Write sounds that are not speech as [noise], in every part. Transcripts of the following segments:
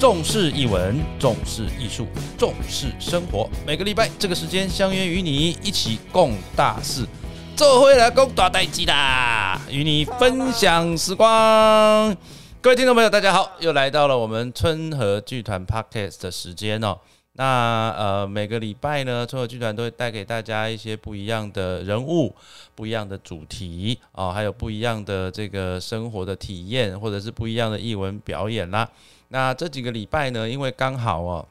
重视译文，重视艺术，重视生活。每个礼拜这个时间相约与你一起共大事，做回来共大代机啦，与你分享时光。各位听众朋友，大家好，又来到了我们春和剧团 [laughs] Podcast 的时间哦。那呃，每个礼拜呢，春和剧团都会带给大家一些不一样的人物、不一样的主题哦，还有不一样的这个生活的体验，或者是不一样的译文表演啦。那这几个礼拜呢，因为刚好哦，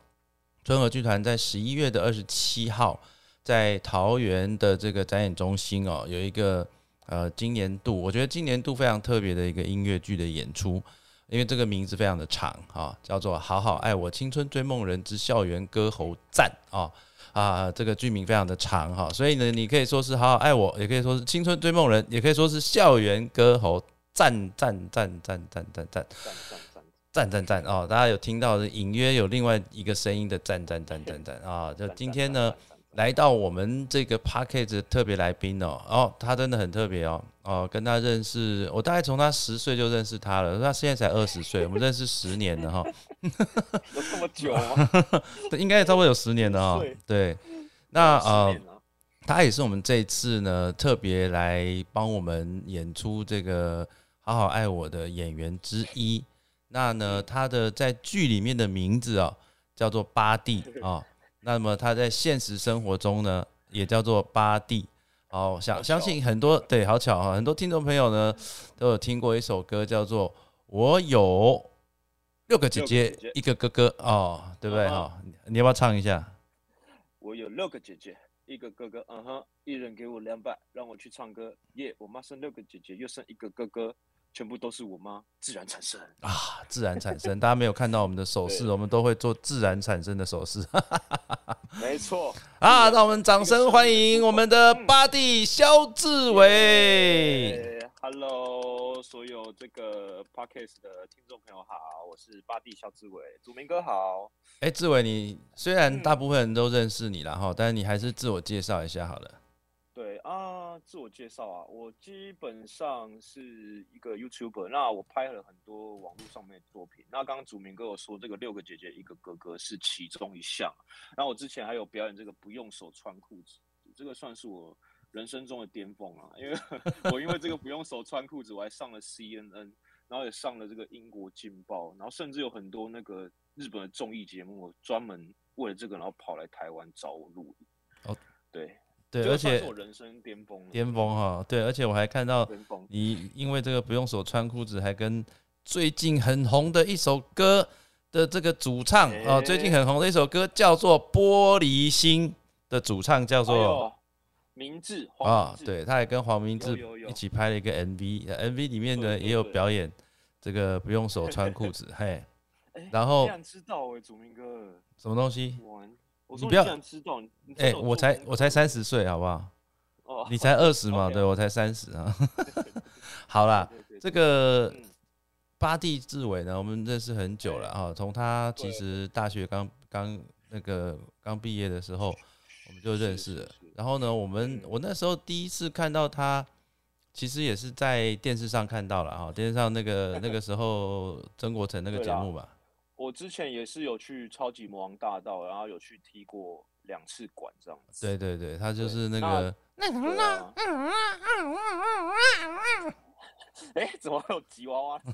春和剧团在十一月的二十七号，在桃园的这个展演中心哦，有一个呃今年度，我觉得今年度非常特别的一个音乐剧的演出。因为这个名字非常的长哈，叫做《好好爱我青春追梦人之校园歌喉赞》啊啊，这个剧名非常的长哈，所以呢，你可以说是好好爱我，也可以说是青春追梦人，也可以说是校园歌喉赞赞赞赞赞赞赞赞赞赞哦，大家有听到隐约有另外一个声音的赞赞赞赞赞啊，就今天呢。来到我们这个 p a c k a g e 特别来宾哦，哦，他真的很特别哦，哦，跟他认识，我大概从他十岁就认识他了，他现在才二十岁，[laughs] 我们认识十年了哈，有这么久吗？[laughs] 应该也差不多有十年了哈，对，那呃，他也是我们这次呢特别来帮我们演出这个好好爱我的演员之一，那呢，他的在剧里面的名字哦叫做巴蒂 [laughs] 啊。那么他在现实生活中呢，也叫做巴蒂。好，相相信很多对，好巧哈，很多听众朋友呢都有听过一首歌，叫做《我有六个姐姐，一个哥哥》哦，对不对哈？你要不要唱一下？我有六个姐姐，一个哥哥，嗯哼，一人给我两百，让我去唱歌。耶，我妈生六个姐姐，又生一个哥哥。全部都是我妈自然产生啊，自然产生。大家没有看到我们的手势，我们都会做自然产生的手势。[laughs] 没错啊，让我们掌声欢迎我们的巴蒂肖志伟。Hello，所有这个 Podcast 的听众朋友好，我是巴蒂肖志伟，祖明哥好。哎，志伟，你虽然大部分人都认识你了哈，但是你还是自我介绍一下好了。对啊，自我介绍啊，我基本上是一个 YouTuber，那我拍了很多网络上面的作品。那刚刚祖明跟我说，这个六个姐姐一个哥哥是其中一项。那我之前还有表演这个不用手穿裤子，这个算是我人生中的巅峰啊，因为 [laughs] 我因为这个不用手穿裤子，我还上了 CNN，然后也上了这个英国劲报，然后甚至有很多那个日本的综艺节目专门为了这个，然后跑来台湾找我录影。哦，对。对，而且我人生巅峰，巅峰哈，对，而且我还看到你因为这个不用手穿裤子，还跟最近很红的一首歌的这个主唱啊，最近很红的一首歌叫做《玻璃心》的主唱叫做明志啊，对，他还跟黄明志一起拍了一个 MV，MV 里面呢也有表演这个不用手穿裤子，嘿，[laughs] 然后知道哎，祖明哥。什么东西？你不要哎，我才我才三十岁，好不好？哦，你才二十嘛，对我才三十啊。[laughs] 好啦，这个巴蒂志伟呢，我们认识很久了啊。从他其实大学刚刚那个刚毕业的时候，我们就认识了。然后呢，我们我那时候第一次看到他，其实也是在电视上看到了哈，电视上那个那个时候曾国成那个节目吧。我之前也是有去超级魔王大道，然后有去踢过两次馆这样子。对对对，他就是那个那什么呢？[laughs] 哎，怎么有吉娃娃？[laughs]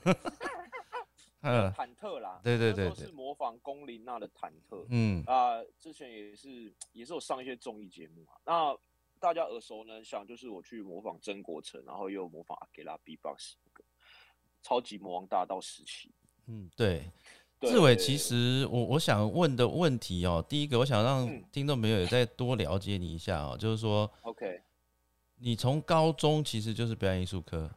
嗯，忐忑啦。对对对，是模仿龚琳娜的忐忑。嗯啊，之前也是也是有上一些综艺节目啊。那大家耳熟能详，就是我去模仿曾国成，然后又模仿阿给拉 B-box 那个超级魔王大道时期。嗯，对。志伟，其实我我想问的问题哦，第一个我想让听众朋友也再多了解你一下哦，就是说，OK，你从高中其实就是表演艺术科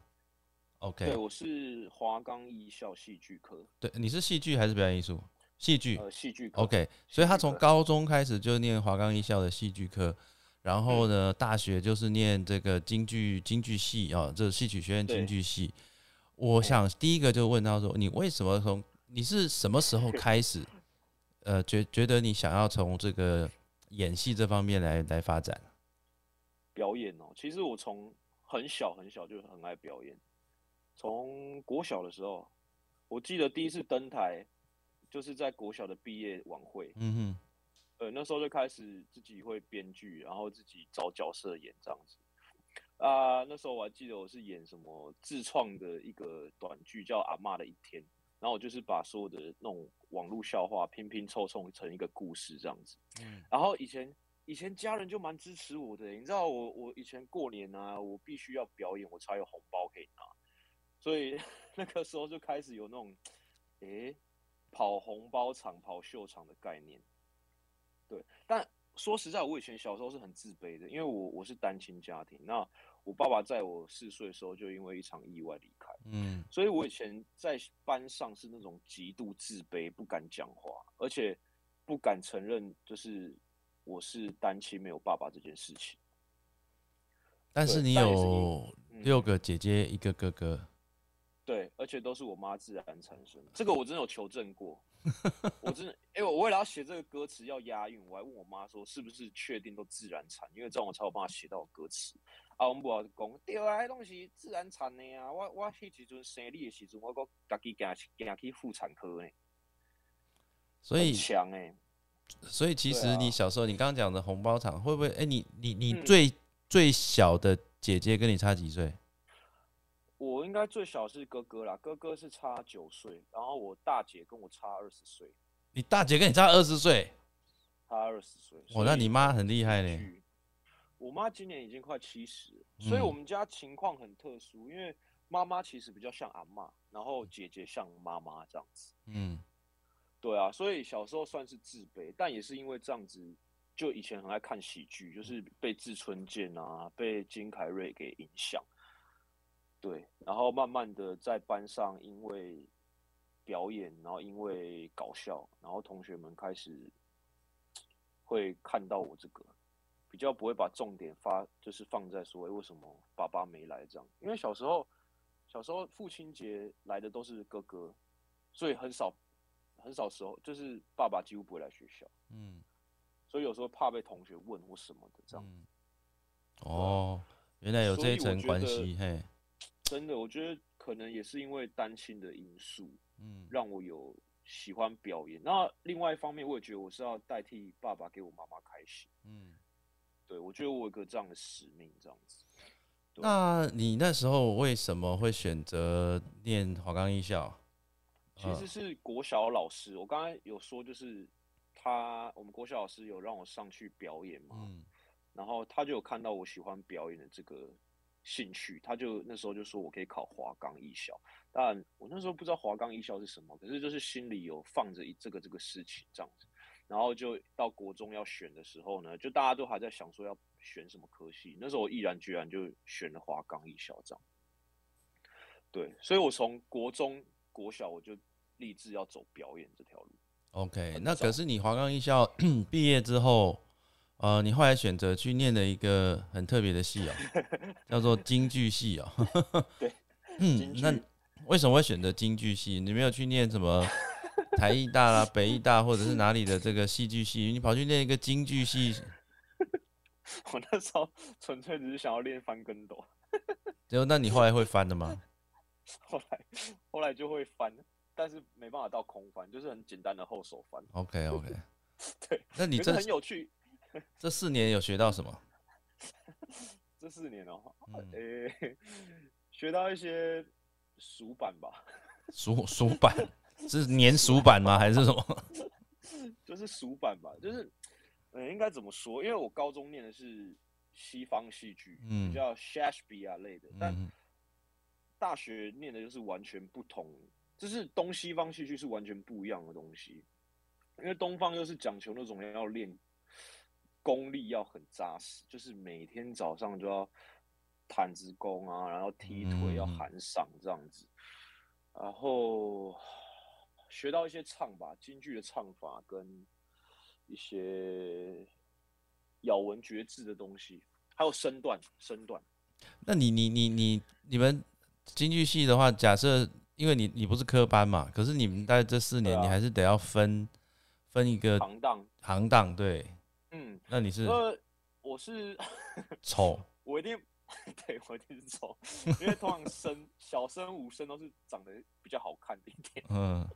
，OK，对，我是华冈艺校戏剧科，对，你是戏剧还是表演艺术？戏剧，呃，戏剧，OK，所以他从高中开始就念华冈艺校的戏剧科，然后呢，大学就是念这个京剧京剧系啊，这是戏曲学院京剧系。我想第一个就问他说，你为什么从你是什么时候开始，呃，觉觉得你想要从这个演戏这方面来来发展？表演哦，其实我从很小很小就很爱表演。从国小的时候，我记得第一次登台，就是在国小的毕业晚会，嗯哼，呃，那时候就开始自己会编剧，然后自己找角色演这样子。啊、那时候我还记得我是演什么自创的一个短剧，叫《阿妈的一天》，然后我就是把所有的那种网络笑话拼拼凑凑成一个故事这样子。嗯然后以前以前家人就蛮支持我的，你知道我我以前过年啊，我必须要表演，我才有红包可以拿，所以 [laughs] 那个时候就开始有那种，诶，跑红包场、跑秀场的概念。对，但说实在，我以前小时候是很自卑的，因为我我是单亲家庭，那我爸爸在我四岁的时候就因为一场意外离开。嗯所以我以前在班上是那种极度自卑，不敢讲话，而且不敢承认就是我是单亲没有爸爸这件事情。但是你有嗯六个姐姐，一个哥哥，对，而且都是我妈自然产生的，这个我真的有求证过。我真的，因为我为了要写这个歌词要押韵，我还问我妈说是不是确定都自然产，因为这样我才有办法写到歌词。啊，我们母讲，对啊，迄拢是自然产的啊。我我迄时阵生你的时阵，我搁家己行行去妇产科呢，所以很强哎、所以其实你小时候你刚刚讲的红包厂会不会？哎、你你你嗯最、最小的姐姐跟你差几岁？我应该最小是哥哥啦，哥哥是差九岁，然后我大姐跟我差二十岁，你大姐跟你差二十岁，差二十岁。哦，那你妈很厉害嘞。去我妈今年已经快七十，所以嗯我们家情况很特殊，因为妈妈其实比较像阿妈，然后姐姐像妈妈这样子。嗯对啊，所以小时候算是自卑，但也是因为这样子，就以前很爱看喜剧，就是被志村健啊、被金凯瑞给影响。对，然后慢慢的在班上因为表演，然后因为搞笑，然后同学们开始会看到我这个，比较不会把重点发就是放在说，哎，为什么爸爸没来这样？因为小时候小时候父亲节来的都是哥哥，所以很少很少时候就是爸爸几乎不会来学校，嗯所以有时候怕被同学问或什么的这样。嗯，哦，原来有这一层关系，嘿，[tsk] 真的，我觉得可能也是因为单亲的因素，嗯让我有喜欢表演。那另外一方面，我也觉得我是要代替爸爸给我妈妈开心。嗯。对，我觉得我有个这样的使命，这样子。那你那时候为什么会选择念华冈艺校？其实是国小老师，我刚才有说，就是他，我们国小老师有让我上去表演嘛，嗯然后他就有看到我喜欢表演的这个兴趣，他就那时候就说我可以考华冈艺校，但我那时候不知道华冈艺校是什么，可是就是心里有放着一这个这个事情这样子，然后就到国中要选的时候呢，就大家都还在想说要选什么科系，那时候我毅然决然就选了华冈艺校这样。对，所以我从国中、国小我就立志要走表演这条路。，OK，那可是你华冈艺校 [clears throat] 毕业之后，呃，你后来选择去念了一个很特别的系哦，叫做京剧系哦。[laughs] 对，那为什么会选择京剧系？你没有去念什么台艺大啦、北艺大或者是哪里的这个戏剧系，你跑去练一个京剧系，[laughs] 我那时候纯粹只是想要练翻跟斗，[laughs] 结果那你后来会翻的吗？后来后来就会翻，但是没办法到空翻，就是很简单的后手翻。OK OK，[laughs] 对，那你这很有趣。这四年有学到什么？这四年哦、嗯诶、学到一些熟板吧，熟熟板是粘鼠板吗？还是什么？[laughs] 就是鼠板吧，就是，嗯，应该怎么说？因为我高中念的是西方戏剧，嗯比较 Shakespeare 类的，但嗯大学念的就是完全不同，就是东西方戏剧是完全不一样的东西。因为东方又是讲求那种要练功力要很扎实，就是每天早上就要毯子功啊，然后踢腿要嗯喊嗓这样子，然后学到一些唱吧，京剧的唱法跟一些咬文嚼字的东西，还有身段，身段。那你你你你你们京剧系的话，假设因为你你不是科班嘛，可是你们在这四年，啊你还是得要分分一个行当，行当，对。嗯，那你是呃，我是丑，[laughs] 我一定，[laughs] 对我一定是丑，因为通常生小生五生都是长得比较好看的一点，嗯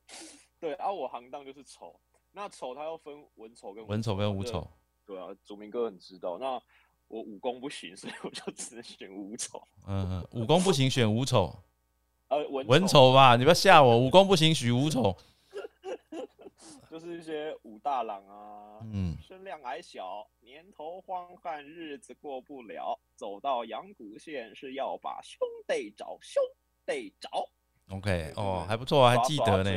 [laughs] 对啊，我行当就是丑，那丑它要分文丑跟文丑跟武丑。对啊，祖明哥很知道。那我武功不行，所以我就只能选武丑。嗯，武功不行，选武丑。呃，文文丑吧，你不要吓我，武功不行，选武丑。就是一些武大郎啊，嗯，身量矮小，年头荒旱，日子过不了，走到阳谷县是要把兄弟找，兄弟找。OK，哦，还不错啊，还记得呢。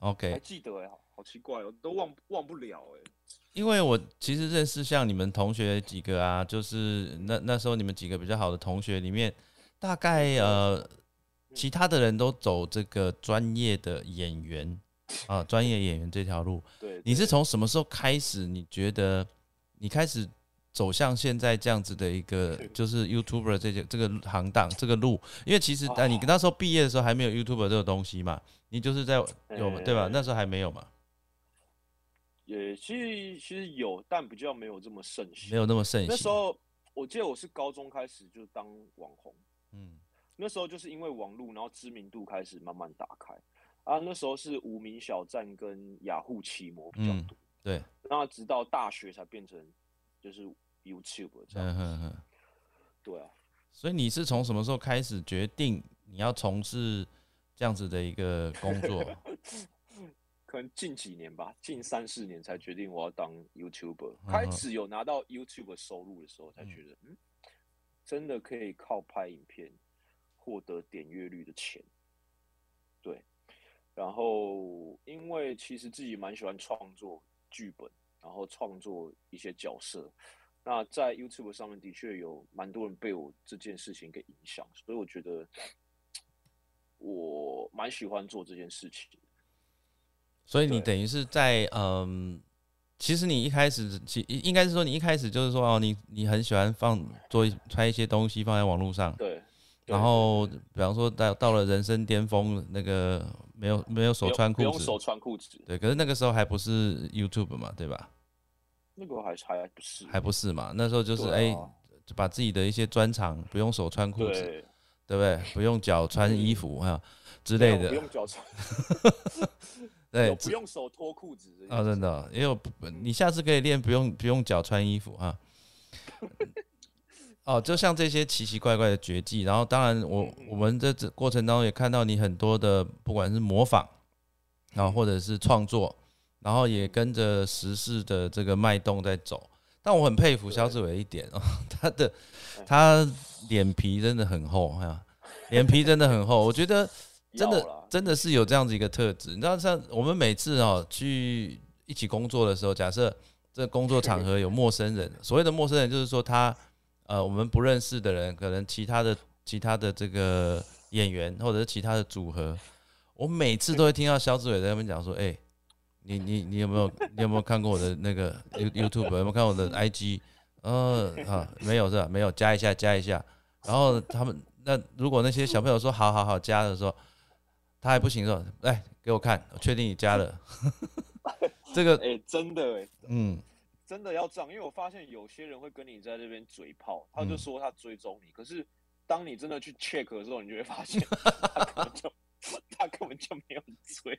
OK，还记得哎，好奇怪哦，都忘忘不了哎。因为我其实认识像你们同学几个啊，就是那那时候你们几个比较好的同学里面，大概呃，其他的人都走这个专业的演员啊，专业演员这条路。对，你是从什么时候开始？你觉得你开始走向现在这样子的一个，就是 YouTuber 这些这个行当这个路？因为其实啊，你那时候毕业的时候还没有 YouTuber 这个东西嘛，你就是在有对吧？那时候还没有嘛。也其实其实有，但比较没有这么盛行，没有那么盛行。那时候我记得我是高中开始就当网红，嗯，那时候就是因为网络，然后知名度开始慢慢打开啊。那时候是无名小站跟雅虎奇摩比较多，对。那直到大学才变成就是 YouTube 这样。对啊。所以你是从什么时候开始决定你要从事这样子的一个工作？[laughs] 可能近几年吧，近三四年才决定我要当 YouTuber，开始有拿到 YouTube 收入的时候，才觉得嗯，真的可以靠拍影片获得点阅率的钱。对，然后因为其实自己蛮喜欢创作剧本，然后创作一些角色，那在 YouTube 上面的确有蛮多人被我这件事情给影响，所以我觉得我蛮喜欢做这件事情。所以你等于是在嗯，其实你一开始其应该是说你一开始就是说哦，你你很喜欢放做拍一些东西放在网络上，对。然后比方说到到了人生巅峰，那个没有没有手穿裤子，手穿裤子，对。可是那个时候还不是 YouTube 嘛，对吧？那个还还不是，还不是嘛？那时候就是哎，就把自己的一些专长不用手穿裤子，对不对？不用脚穿衣服哈之类的，不用脚穿。对，[laughs] 不用手脱裤子啊，真的，因为你下次可以练不用不用脚穿衣服啊。哦，就像这些奇奇怪怪的绝技，然后当然我我们在这过程当中也看到你很多的不管是模仿，然后或者是创作，然后也跟着时事的这个脉动在走。但我很佩服肖志伟一点哦，[laughs] 他的他脸皮真的很厚哈，脸皮真的很厚，我觉得。[laughs] 真的真的是有这样子一个特质，你知道，像我们每次哦去一起工作的时候，假设这工作场合有陌生人，所谓的陌生人就是说他呃我们不认识的人，可能其他的其他的这个演员或者是其他的组合，我每次都会听到肖志伟在那边讲说，哎，你你你有没有你有没有看过我的那个 YouTube 有没有看我的 IG？呃啊没有是吧？没有加一下加一下，然后他们那如果那些小朋友说好好好加的时候。他还不行是吧？来给我看，我确定你加了。[laughs] 这个哎，真的哎，嗯，真的要这样，因为我发现有些人会跟你在这边嘴炮，他就说他追踪你，可是当你真的去 check 的时候，你就会发现 [laughs] 他根本就他根本就没有追。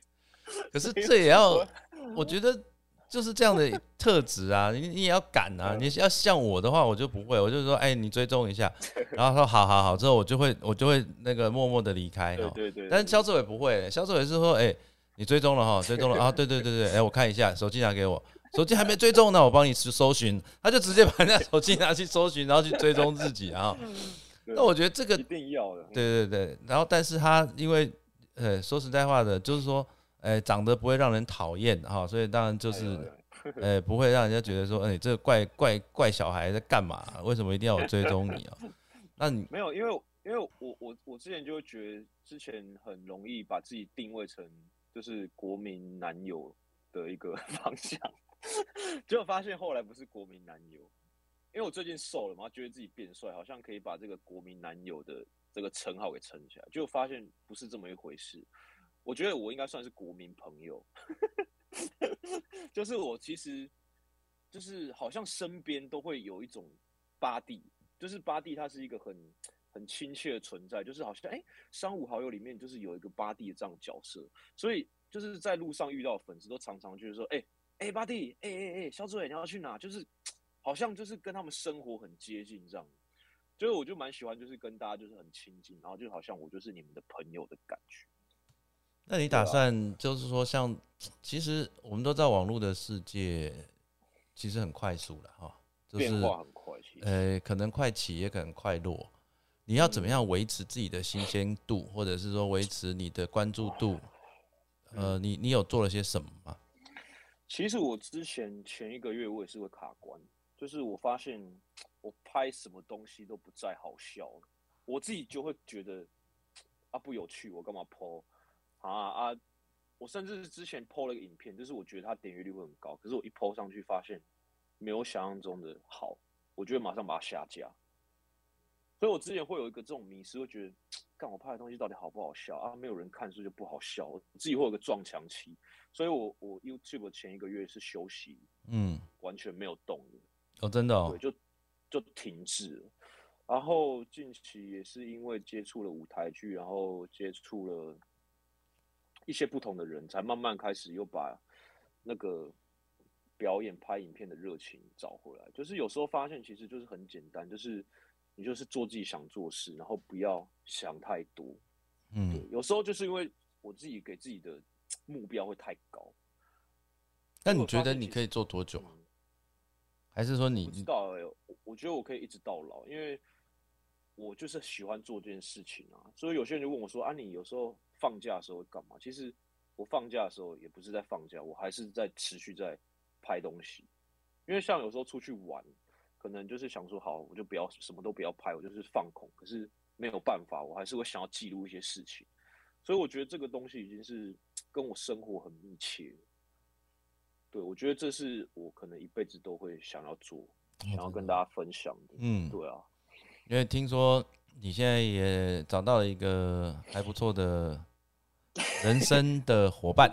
可是这也要，我觉得。就是这样的特质啊，你你也要敢啊！你要像我的话，我就不会，我就说，哎，你追踪一下，[laughs] 然后说好好好，之后我就会我就会那个默默的离开哈。对对对。但是肖志伟不会，肖志伟是说，哎，你追踪了哈，追踪了啊，对对对对，哎，我看一下，手机拿给我，手机还没追踪呢，我帮你去搜寻，他就直接把人家手机拿去搜寻，然后去追踪自己啊。那我觉得这个一定要的。对对对，然后但是他因为，呃，说实在话的，就是说。哎，长得不会让人讨厌哈，所以当然就是，呃，不会让人家觉得说，哎，这个怪怪怪小孩在干嘛？为什么一定要我追踪你啊？[laughs] 那你没有，因为因为我我我之前就会觉得，之前很容易把自己定位成就是国民男友的一个 [laughs] 方向，[laughs] 结果发现后来不是国民男友，因为我最近瘦了嘛，觉得自己变帅，好像可以把这个国民男友的这个称号给撑起来，结果发现不是这么一回事。我觉得我应该算是国民朋友，[laughs] 就是我其实就是好像身边都会有一种巴蒂，就是巴蒂，他是一个很很亲切的存在，就是好像哎，三五好友里面就是有一个巴蒂的这样角色，所以就是在路上遇到粉丝，都常常就是说，哎哎，巴蒂，哎哎哎，肖志伟你要去哪？就是好像就是跟他们生活很接近这样。所以我就蛮喜欢，就是跟大家就是很亲近，然后就好像我就是你们的朋友的感觉。那你打算就是说，像其实我们都知道网络的世界其实很快速了哈，变化很快，呃，可能快起也可能快落。你要怎么样维持自己的新鲜度，或者是说维持你的关注度？呃，你你有做了些什么吗？其实我之前前一个月我也是会卡关，就是我发现。我拍什么东西都不再好笑了，我自己就会觉得啊不有趣，我干嘛 po 啊啊！我甚至是之前 po 了一个影片，就是我觉得它点阅率会很高，可是我一 po 上去发现没有想象中的好，我就会马上把它下架。所以我之前会有一个这种迷失，会觉得干我拍的东西到底好不好笑啊？没有人看，所以就不好笑。我自己会有个撞墙期，所以我我 YouTube 前一个月是休息，嗯，完全没有动的。哦，真的哦，对，就。就停滞了，然后近期也是因为接触了舞台剧，然后接触了一些不同的人，才慢慢开始又把那个表演拍影片的热情找回来。就是有时候发现，其实就是很简单，就是你就是做自己想做事，然后不要想太多。嗯，有时候就是因为我自己给自己的目标会太高。那你觉得你可以做多久？还是说你知道？我觉得我可以一直到老，因为我就是喜欢做这件事情啊。所以有些人就问我说：“啊，你有时候放假的时候会干嘛？”其实我放假的时候也不是在放假，我还是在持续在拍东西。因为像有时候出去玩，可能就是想说好，我就不要什么都不要拍，我就是放空。可是没有办法，我还是会想要记录一些事情。所以我觉得这个东西已经是跟我生活很密切。对，我觉得这是我可能一辈子都会想要做。想要跟大家分享的，嗯，对啊，因为听说你现在也找到了一个还不错的人生的伙伴，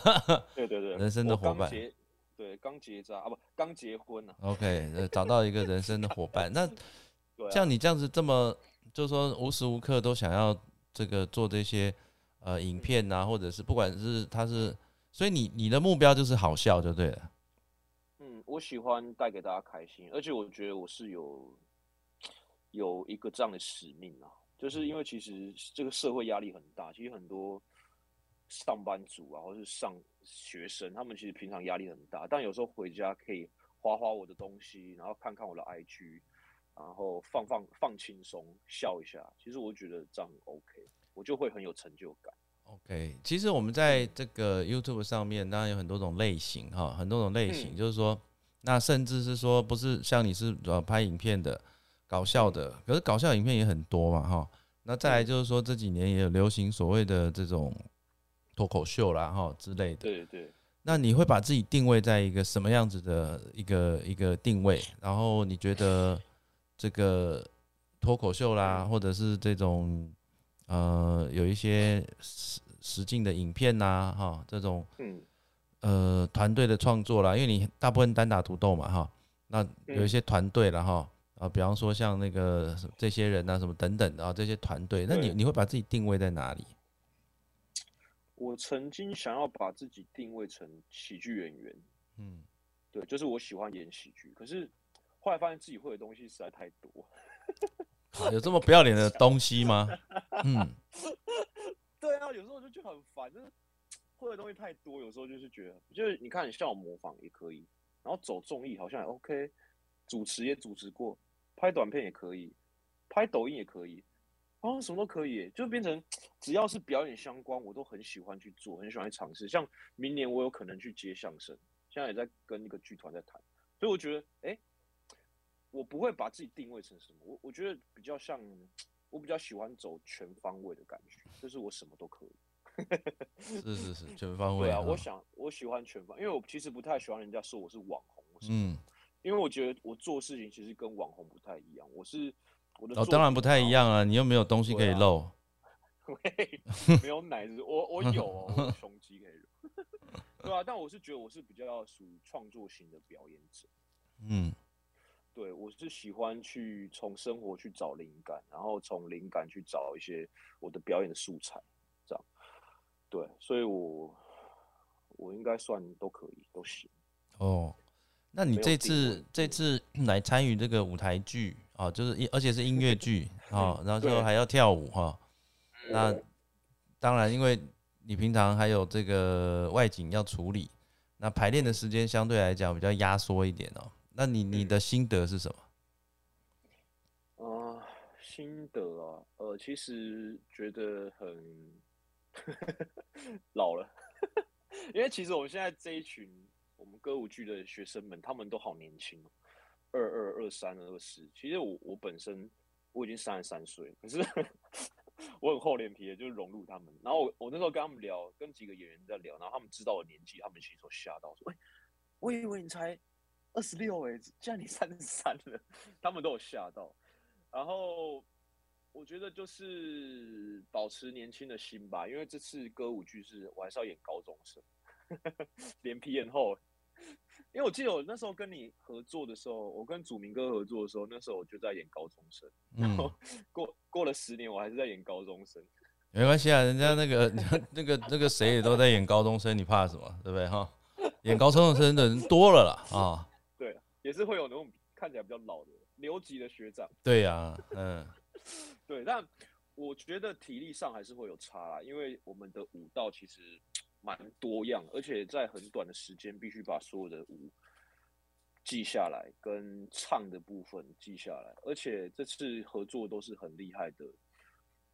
[laughs] 对对对，人生的伙伴，对，刚结扎啊，不，刚结婚呢。OK，找到一个人生的伙伴，那 [laughs] 像你这样子这么，就是说无时无刻都想要这个做这些呃影片啊，或者是不管是他是，所以你你的目标就是好笑就对了。嗯我喜欢带给大家开心，而且我觉得我是有有一个这样的使命啊，就是因为其实这个社会压力很大，其实很多上班族啊，或是上学生，他们其实平常压力很大，但有时候回家可以花花我的东西，然后看看我的 IG，然后放放放轻松，笑一下，其实我觉得这样很 OK，我就会很有成就感。OK，其实我们在这个 YouTube 上面，当然有很多种类型哈，很多种类型，就是说。那甚至是说，不是像你是呃拍影片的，搞笑的，可是搞笑影片也很多嘛，哈。那再来就是说，这几年也有流行所谓的这种脱口秀啦，哈之类的。对对。那你会把自己定位在一个什么样子的一个一个定位？然后你觉得这个脱口秀啦，或者是这种呃有一些实实境的影片呐，哈这种，嗯。呃，团队的创作啦，因为你大部分单打独斗嘛，哈，那有一些团队了哈，啊，比方说像那个这些人啊，什么等等的啊，这些团队，那你你会把自己定位在哪里？我曾经想要把自己定位成喜剧演员，嗯，对，就是我喜欢演喜剧，可是后来发现自己会的东西实在太多，[laughs] 有这么不要脸的东西吗？嗯，[laughs] 对啊，有时候我就觉得很烦，就是。会的东西太多，有时候就是觉得，就是你看，像我模仿也可以，然后走综艺好像也 OK，主持也主持过，拍短片也可以，拍抖音也可以，啊，什么都可以，就变成只要是表演相关，我都很喜欢去做，很喜欢去尝试。像明年我有可能去接相声，现在也在跟一个剧团在谈，所以我觉得，哎，我不会把自己定位成什么，我我觉得比较像，我比较喜欢走全方位的感觉，就是我什么都可以。是是是，全方位啊！我想我喜欢全方，因为我其实不太喜欢人家说我是网红。嗯，因为我觉得我做事情其实跟网红不太一样。我是我的哦，当然不太一样啊！你又没有东西可以露，[laughs] 没有奶子，我我有哦，胸肌可以露，[laughs] 对啊。但我是觉得我是比较属于创作型的表演者。嗯，对我是喜欢去从生活去找灵感，然后从灵感去找一些我的表演的素材。这样对，所以我我应该算都可以，都行。哦，那你这次这次 [clears throat] 来参与这个舞台剧啊，就是音而且是音乐剧哦，然后就还要跳舞哈、那当然，因为你平常还有这个外景要处理，那排练的时间相对来讲比较压缩一点哦。那你你嗯的心得是什么？啊、心得啊，呃，其实觉得很 [laughs] 老了，[laughs] 因为其实我们现在这一群我们歌舞剧的学生们，他们都好年轻哦，二二、二三、二四。其实我我本身我已经三十三岁，可是 [laughs] 我很厚脸皮的，就融入他们。然后我我那时候跟他们聊，跟几个演员在聊，然后他们知道我年纪，他们其实都吓到，说：“哎、我以为你才二十六哎，竟然你三十三了。”他们都有吓到。然后我觉得就是保持年轻的心吧，因为这次歌舞剧是我还是要演高中生，[laughs] 脸皮很厚。因为我记得我那时候跟你合作的时候，我跟祖明哥合作的时候，那时候我就在演高中生。然嗯后，过过了十年，我还是在演高中生。[laughs] 没关系啊，人家那个那个那个谁也都在演高中生，你怕什么？对不对哈？演高中生的人多了啦啊，[laughs] 对啊，也是会有那种看起来比较老的留级的学长。[laughs] 对呀、嗯，对，但我觉得体力上还是会有差啦，因为我们的舞蹈其实蛮多样，而且在很短的时间必须把所有的舞记下来，跟唱的部分记下来，而且这次合作都是很厉害的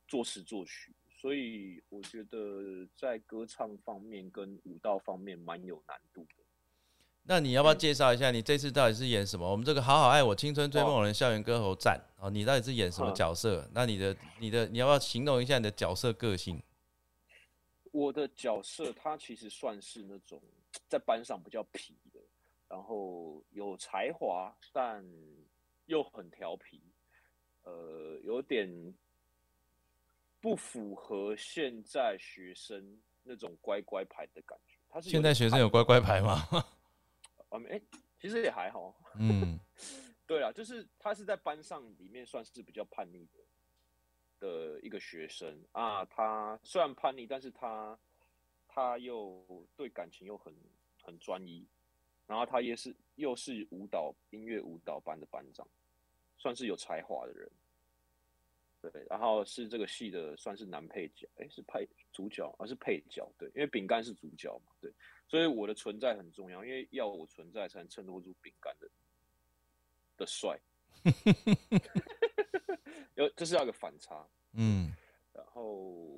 作词作曲，所以我觉得在歌唱方面跟舞蹈方面蛮有难度的。那你要不要介绍一下你这次到底是演什么？我们这个《好好爱我青春追梦人校园歌喉战》哦，你到底是演什么嗯角色？那你的你的你要不要形容一下你的角色个性？我的角色他其实算是那种在班上比较皮的，然后有才华，但又很调皮，呃，有点不符合现在学生那种乖乖牌的感觉。他是现在学生有乖乖牌吗？[laughs] 啊，没、诶其实也还好。嗯，[laughs] 对啊，就是他是在班上里面算是比较叛逆的的一个学生啊。他虽然叛逆，但是他他又对感情又很很专一，然后他也是又是舞蹈音乐舞蹈班的班长，算是有才华的人。对，然后是这个戏的算是男配角，哎，是配主角，而、是配角，对，因为饼干是主角嘛，对，所以我的存在很重要，因为要我存在才能衬托出饼干的的帅，[laughs] 有这是要一个反差，嗯，然后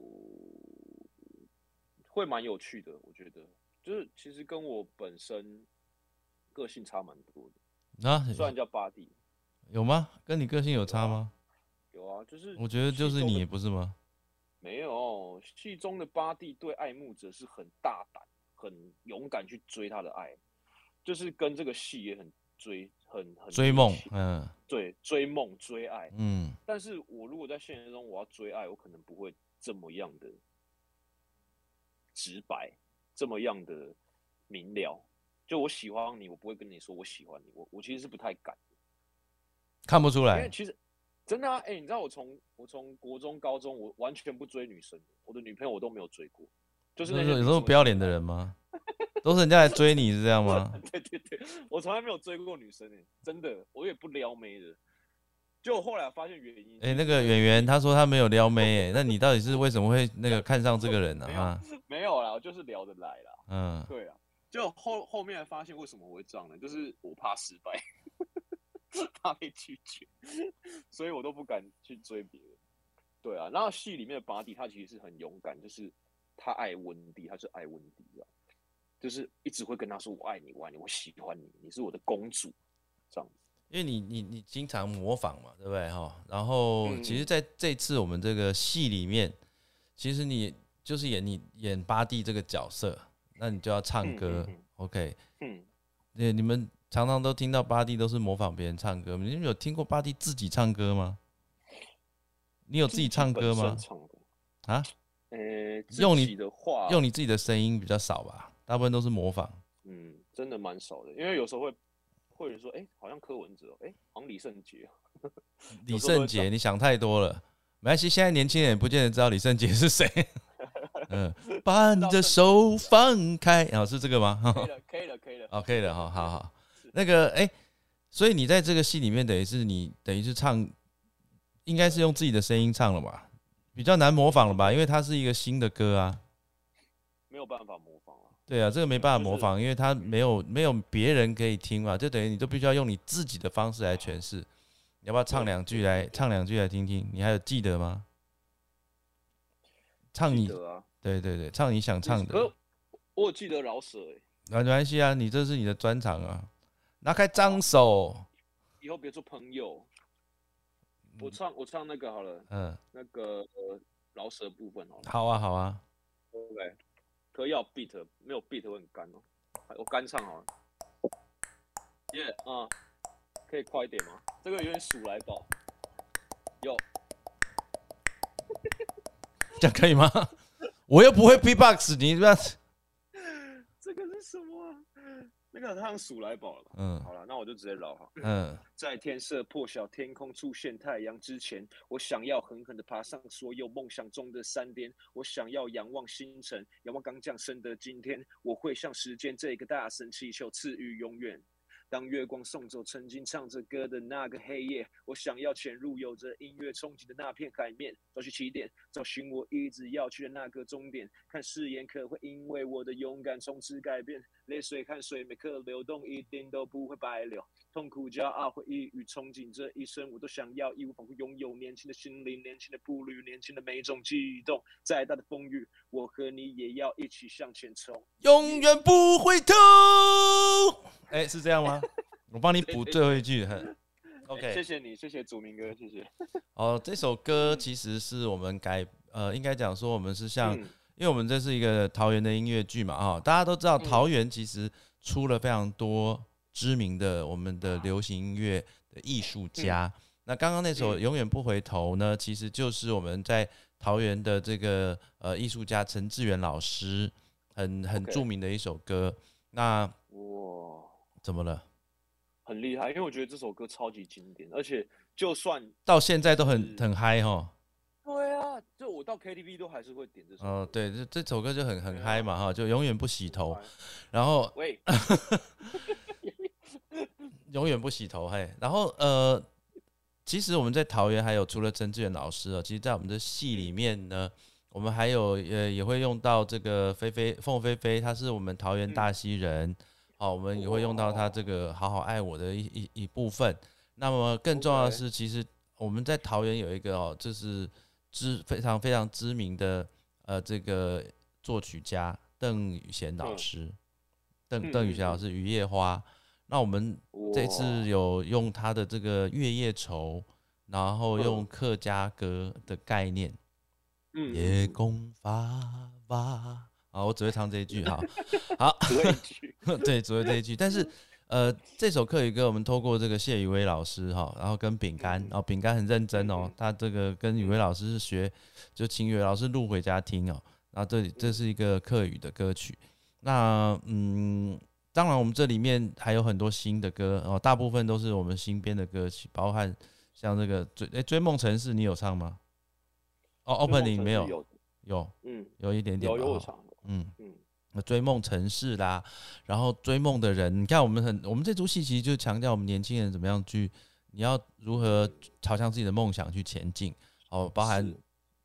会蛮有趣的，我觉得，就是其实跟我本身个性差蛮多的，啊，虽然叫巴蒂，有吗？跟你个性有差吗？有啊，就是我觉得就是你，不是吗？没有，戏中的巴蒂对爱慕者是很大胆、很勇敢去追他的爱，就是跟这个戏也很追、很很追梦，嗯对，追梦、追爱。嗯，但是我如果在现实中我要追爱，我可能不会这么样的直白，这么样的明了。就我喜欢你，我不会跟你说我喜欢你，我我其实是不太敢的，看不出来，因为其实真的啊，哎、你知道我从我从国中、高中，我完全不追女生，我的女朋友我都没有追过，就是那些女生有这么不要脸的人吗？[laughs] 都是人家来追你是这样吗？[laughs] 对对对，我从来没有追过女生诶、真的，我也不撩妹的。就我后来发现原因，哎、那个演员他说他没有撩妹，哎，那你到底是为什么会那个看上这个人呢、[laughs] 没有啊？没有啦，我就是聊得来啦。嗯，对啊，就后后面发现为什么我会这样呢？就是我怕失败，[laughs] 怕被拒绝，所以我都不敢去追别人。对啊，然后戏里面的巴蒂他其实是很勇敢，就是他爱温迪，他是爱温蒂啊，就是一直会跟他说我爱你，我爱你，我喜欢你，你是我的公主，这样子。因为你你你经常模仿嘛，对不对哈？然后嗯其实在这次我们这个戏里面，其实你就是演你演巴蒂这个角色，那你就要唱嗯歌、嗯嗯对，你们常常都听到巴蒂都是模仿别人唱歌，你们有听过巴蒂自己唱歌吗？你有自己唱歌吗啊？呃，用你自己的话，用你自己的声音比较少吧，大部分都是模仿。嗯，真的蛮少的，因为有时候会会说，哎、好像柯文哲哦，哎、好像李圣杰哦，[laughs] 李圣杰，你想太多了。没关系，现在年轻人也不见得知道李圣杰是谁。[laughs] 嗯，把你的手放开，然后是这个吗？可以了，[laughs] 可以了，可以了。哦，可以了哈，好好。那个，哎，所以你在这个戏里面，等于是你等于是唱，应该是用自己的声音唱了吧？比较难模仿了吧？因为它是一个新的歌啊，没有办法模仿了。对啊，这个没办法模仿，因为他没有没有别人可以听嘛，就等于你都必须要用你自己的方式来诠释。你要不要唱两句来唱两句来听听？你还有记得吗？唱你，啊对对对，唱你想唱的。我记得老舍哎，没关系啊，你这是你的专长啊。拿开张手，以后别做朋友。我唱我唱那个好了，嗯，那个老舍部分哦。好啊好啊，OK。可以要 beat，没有 beat 会很干哦。我干唱好了。耶啊，可以快一点吗？这个有点数来宝。有。这样可以吗？[laughs] 我又不会 B-box，你这样。这个是什么？那个像数来宝了。嗯，好了，那我就直接绕哈。嗯，在天色破晓、天空出现太阳之前，我想要狠狠的爬上所有梦想中的山巅。我想要仰望星辰，仰望刚降生的今天。我会向时间这个大神祈求赐予永远。当月光送走曾经唱着歌的那个黑夜，我想要潜入有着音乐憧憬的那片海面，找寻起点，找寻我一直要去的那个终点。看誓言可会因为我的勇敢从此改变，泪水汗水每刻流动，一点都不会白流。痛苦、骄傲、回忆与憧憬，这一生我都想要义无反顾拥有年轻的心灵、年轻的步履、年轻的每种悸动。再大的风雨，我和你也要一起向前冲，永远不回头。哎，是这样吗？我帮你补最后一句。[laughs] OK，谢谢你，谢谢祖明哥，谢谢。哦，这首歌其实是我们改，呃，应该讲说我们是像，因为我们这是一个桃园的音乐剧嘛，哈，大家都知道桃园其实出了非常多知名的我们的流行音乐的艺术家。那刚刚那首《永远不回头》呢，其实就是我们在桃园的这个呃艺术家陈志远老师很很著名的一首歌。那哇。怎么了？很厉害，因为我觉得这首歌超级经典，而且就算到现在都很很嗨哈。对啊，就我到 KTV 都还是会点这首。哦，对，这这首歌就很很嗨嘛哈，就永远不洗头，[laughs] 然后喂，[laughs] 永远不洗头嘿。然后呃，其实我们在桃园还有除了曾志远老师啊，其实在我们的戏里面呢，我们还有呃也会用到这个菲菲凤飞飞，她是我们桃园大溪人。好，我们也会用到他这个“好好爱我”的一一一部分。那么更重要的是，其实我们在桃园有一个哦，就是知非常非常知名的呃这个作曲家邓宇贤老师。邓邓宇贤老师《雨夜花》。那我们这次有用他的这个《月夜愁》，然后用客家歌的概念，嗯夜空发发。啊，我只会唱这一句哈，好，[laughs] [laughs] 对，只会这一句。但是，呃，这首课语歌我们透过这个谢宇威老师哈，然后跟饼干，然后饼干很认真哦，他这个跟宇威老师是学，就请宇威老师录回家听哦。然后这这是一个课语的歌曲。那嗯，当然我们这里面还有很多新的歌哦，大部分都是我们新编的歌曲，包含像这个追哎追梦城市，你有唱吗？哦，opening 没有，有，嗯，有一点点，有有唱。嗯嗯，追梦城市啦，然后追梦的人，你看我们很，我们这出戏其实就强调我们年轻人怎么样去，你要如何朝向自己的梦想去前进，哦，包含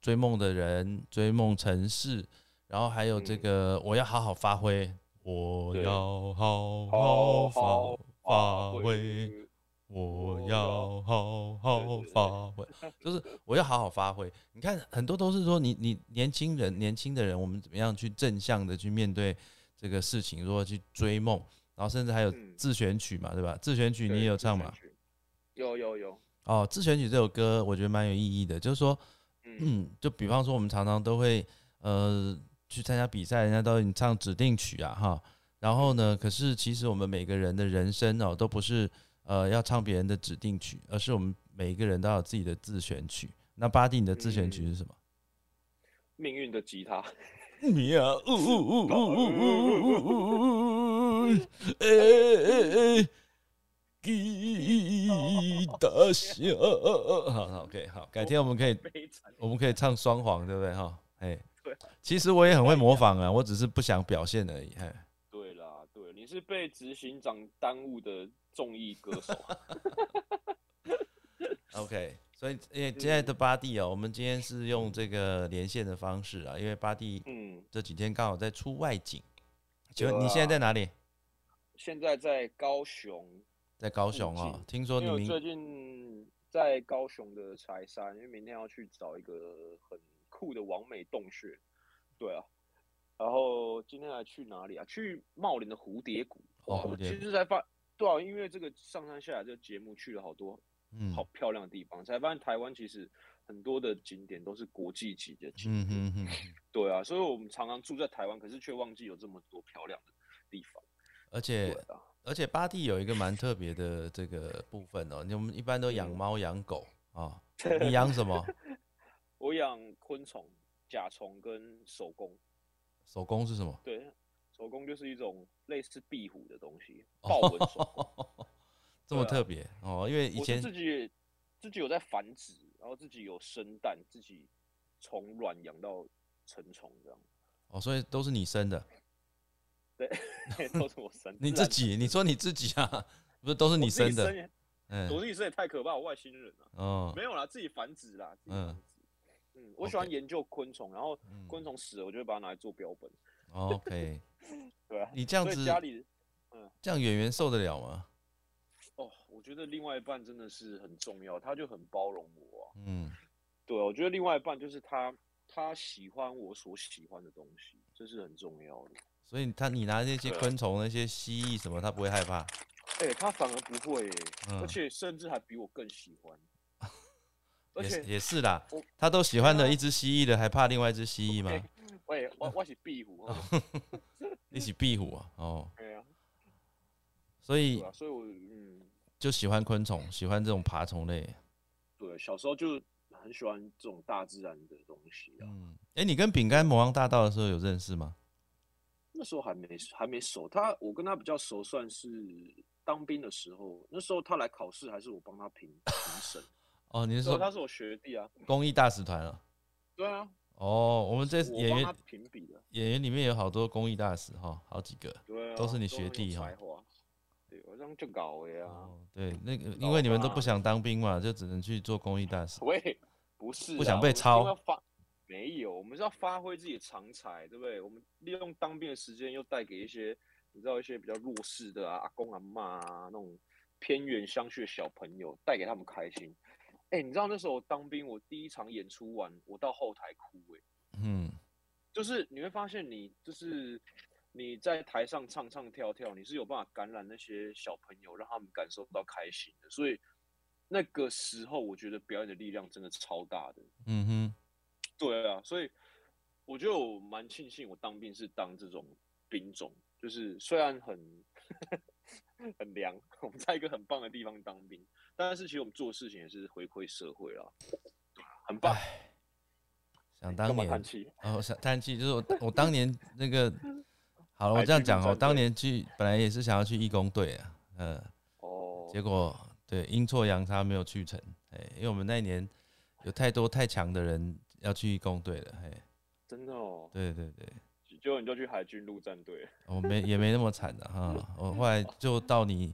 追梦的人、追梦城市，然后还有这个我要好好发挥，我要好好发发挥。我要好好发挥，[laughs] 就是我要好好发挥。你看，很多都是说你你年轻人年轻的人，我们怎么样去正向的去面对这个事情，如何去追梦，然后甚至还有自选曲嘛，对吧？自选曲你也有唱吗？有有有。哦，自选曲这首歌我觉得蛮有意义的，就是说，嗯，就比方说我们常常都会呃去参加比赛，人家都你唱指定曲啊哈，然后呢，可是其实我们每个人的人生哦都不是。呃，要唱别人的指定曲，而是我们每一个人都有自己的自选曲。那巴蒂，你的自选曲是什么？命运的吉他。你啊，呜呜呜呜呜呜呜呜！哎哎哎！吉他响。[laughs] 好，好，OK，好，改天我们可以，我们可以唱双簧，对不对？哈，哎，对，其实我也很会模仿啊，我只是不想表现而已。嘿，对啦，对，你是被执行长耽误的综艺歌手。OK，所以因为现在的巴蒂哦，我们今天是用这个连线的方式啊，因为巴蒂嗯，这几天刚好在出外景。请问你现在在哪里？现在在高雄，在高雄啊、附近听说你最近在高雄的柴山，因为明天要去找一个很酷的完美洞穴。对啊，然后今天还去哪里啊？去茂林的蝴蝶谷。哦蝴蝶其实才发，对啊，因为这个上山下来这个节目去了好多嗯好漂亮的地方，才发现台湾其实很多的景点都是国际级的景嗯点。哼哼，对啊，所以我们常常住在台湾，可是却忘记有这么多漂亮的地方。而且啊，而且巴蒂有一个蛮特别的这个部分哦，我们一般都养嗯猫养狗啊、[laughs] 你养什么？我养昆虫、甲虫跟手工。手工是什么？对，手工就是一种类似壁虎的东西，哦豹纹手工。[laughs] 这么特别哦，因为以前自己自己有在繁殖，然后自己有生蛋，自己从卵养到成虫这样。哦，所以都是你生的，对，[laughs] 都是我生。[laughs] 你自己，你说你自己啊，不是都是你生的？也嗯，我自己生也太可怕，我外星人啊！哦，没有啦，自己繁殖啦，自己嗯繁殖。嗯，我喜欢研究昆虫，然后嗯昆虫死了，我就会把它拿来做标本。OK，[laughs] 对啊，你这样子家里这样演员受得了吗？哦，我觉得另外一半真的是很重要，他就很包容我啊。嗯，对啊，我觉得另外一半就是他，他喜欢我所喜欢的东西，这是很重要的。所以他你拿那些昆虫、那些蜥蜴什么，他不会害怕。哎、他反而不会、欸，嗯而且甚至还比我更喜欢。而也也是啦，他都喜欢对啊了一只蜥蜴的，还怕另外一只蜥蜴吗？哎喂，我我是壁虎，哦一起壁虎啊，哦，对啊，所以啊，所以我嗯，就喜欢昆虫，喜欢这种爬虫类。对，小时候就很喜欢这种大自然的东西啊。嗯，哎、你跟饼干魔王大道的时候有认识吗？那时候还没还没熟，他我跟他比较熟，算是当兵的时候，那时候他来考试，还是我帮他评评审。[laughs] 哦，你是说，他是我学弟啊。公益大使团啊？对啊，哦，我们这演员。演员里面有好多公益大使哈，好几个。对啊，都是你学弟哈。对，我这样就搞的呀。哦，对，那个因为你们都不想当兵嘛，就只能去做公益大使。喂，不是啊，不想被抄发，没有，我们是要发挥自己的长才，对不对？我们利用当兵的时间，又带给一些你知道一些比较弱势的啊，阿公阿妈啊，那种偏远乡区的小朋友，带给他们开心。哎、你知道那时候我当兵，我第一场演出完，我到后台哭、哎，嗯，就是你会发现，你就是你在台上唱唱跳跳，你是有办法感染那些小朋友，让他们感受到开心的。所以那个时候，我觉得表演的力量真的超大的。嗯哼，对啊，所以我觉得我蛮庆幸我当兵是当这种兵种，就是虽然很 [laughs] 很凉，我们在一个很棒的地方当兵，但是其实我们做事情也是回馈社会啦，很棒。想当年气？哦，想叹气，就是我我当年那个，[laughs] 好了，我这样讲哦，我当年去本来也是想要去义工队啊，嗯，哦，结果对阴错阳差没有去成，哎，因为我们那一年有太多太强的人要去义工队了，哎，真的哦，对对对，结果你就去海军陆战队。我没也没那么惨的哈，[laughs] 我后来就到你，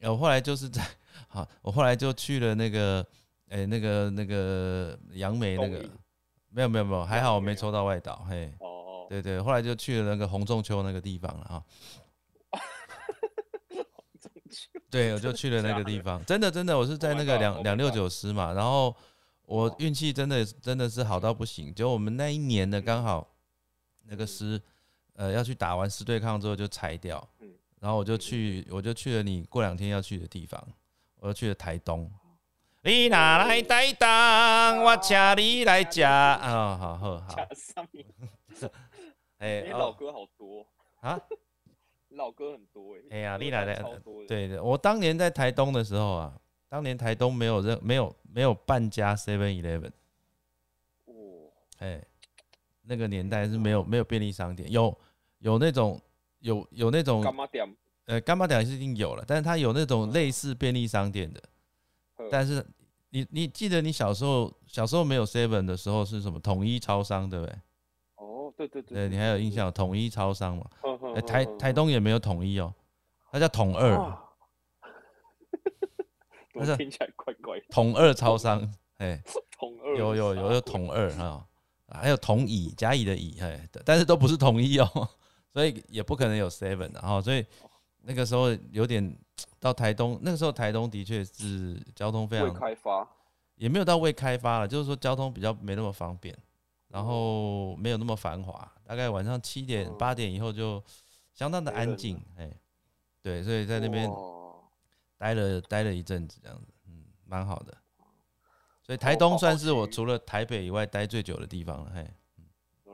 呃我后来就是在好，我后来就去了那个，哎、那个那个杨梅那个，没有没有没有，还好我没抽到外岛，嘿，哦，对对，后来就去了那个红中秋那个地方了哈，对，我就去了那个地方，真的真的，我是在 Oh 那个两 oh 两六九师嘛，然后我哦。运气真的真的是好到不行，就我们那一年呢刚好那个师呃要去打完师对抗之后就裁掉嗯，然后我就去我就去了你过两天要去的地方，我就去了台东。你哪来台东？我请你来吃啊！好好好，[laughs] 哎你老哦歌好多，啊，[laughs] 老歌很多哎。哎呀歌你哪来单超多的。对的，我当年在台东的时候啊，当年台东没有任没有没有半家 Seven Eleven，哦，哎，那个年代是没有没有便利商店，有有那种有有那种干妈店？呃干妈店是一定有了，但是它有那种类似便利商店的，呵但是你你记得你小时候小时候没有 Seven 的时候是什么统一超商对不对？哦，对对对，对你还有印象？统一超商嘛，台台东也没有统一哦，它叫统二，啊那是听起来怪怪的？统二超商，哎，[laughs] 统二有有有有有统二哈，还有统乙甲乙的乙，哎，但是都不是统一哦，所以也不可能有 seven 然后，所以那个时候有点 [tsk] 到台东，那个时候台东的确是交通非未常开发，也没有到未开发了，就是说交通比较没那么方便，然后没有那么繁华，大概晚上七点嗯。八点以后就相当的安静，哎，对，所以在那边待了待了一阵子，这样子，嗯，蛮好的。所以台东算是我除了台北以外待最久的地方了，嘿，哦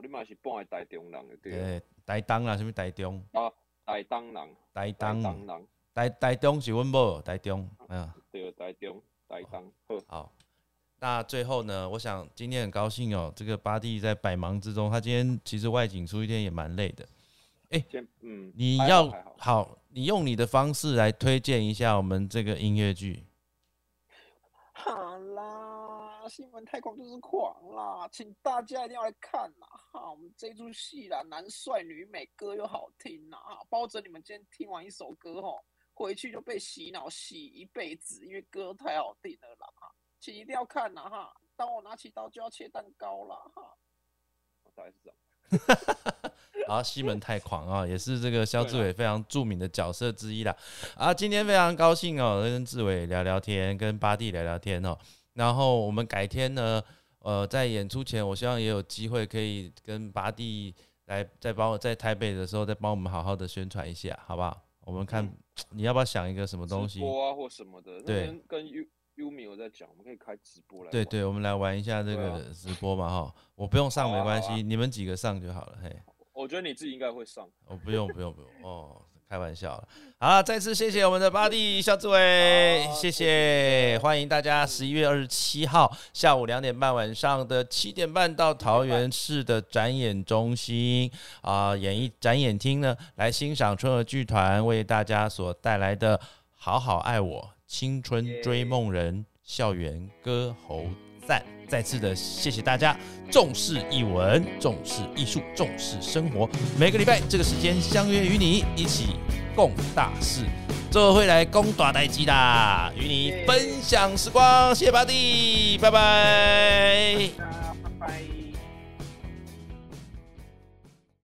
你嘛是半个台中人的对了，对，台东啦，什么台中，啊，台东人，台台东，人，台台中是阮某，台中，哎呀，对，台中，台东，好，好。那最后呢，我想今天很高兴哦，这个巴蒂在百忙之中，他今天其实外景出一天也蛮累的。先嗯，你要好好。好，你用你的方式来推荐一下我们这个音乐剧。新闻太狂就是狂啦，请大家一定要来看啦！哈，我们这出戏啦，男帅女美，歌又好听呐，哈，包准你们今天听完一首歌吼，回去就被洗脑洗一辈子，因为歌太好听了啦，哈，请一定要看呐，哈！当我拿起刀就要切蛋糕啦，哈，大概是这样。[laughs] 然后西门太狂啊，也是这个肖志伟非常著名的角色之一啦。啊，今天非常高兴哦，跟志伟聊聊天，跟巴蒂聊聊天哦。然后我们改天呢，呃，在演出前，我希望也有机会可以跟巴蒂来再帮我在台北的时候再帮我们好好的宣传一下，好不好？我们看、你要不要想一个什么东西直？播啊或什么的，那对跟 U U 米有在讲，我们可以开直播来。对，对，我们来玩一下这个直播嘛哈。我不用上没关系，你们几个上就好了，嘿。我觉得你自己应该会上。哦，不用不用不用哦，开玩笑了。好，再次谢谢我们的巴蒂肖志伟，谢谢欢迎大家十一月二十七号下午两点半，晚上的七点半到桃园市的展演中心啊、演艺展演厅呢，来欣赏春和剧团为大家所带来的《好好爱我》青春追梦人校园歌喉赞。再次的谢谢大家，重视译文，重视艺术，重视生活。每个礼拜这个时间相约与你一起共大事，最后会来攻大代机啦，与你分享时光。谢谢巴蒂，拜拜。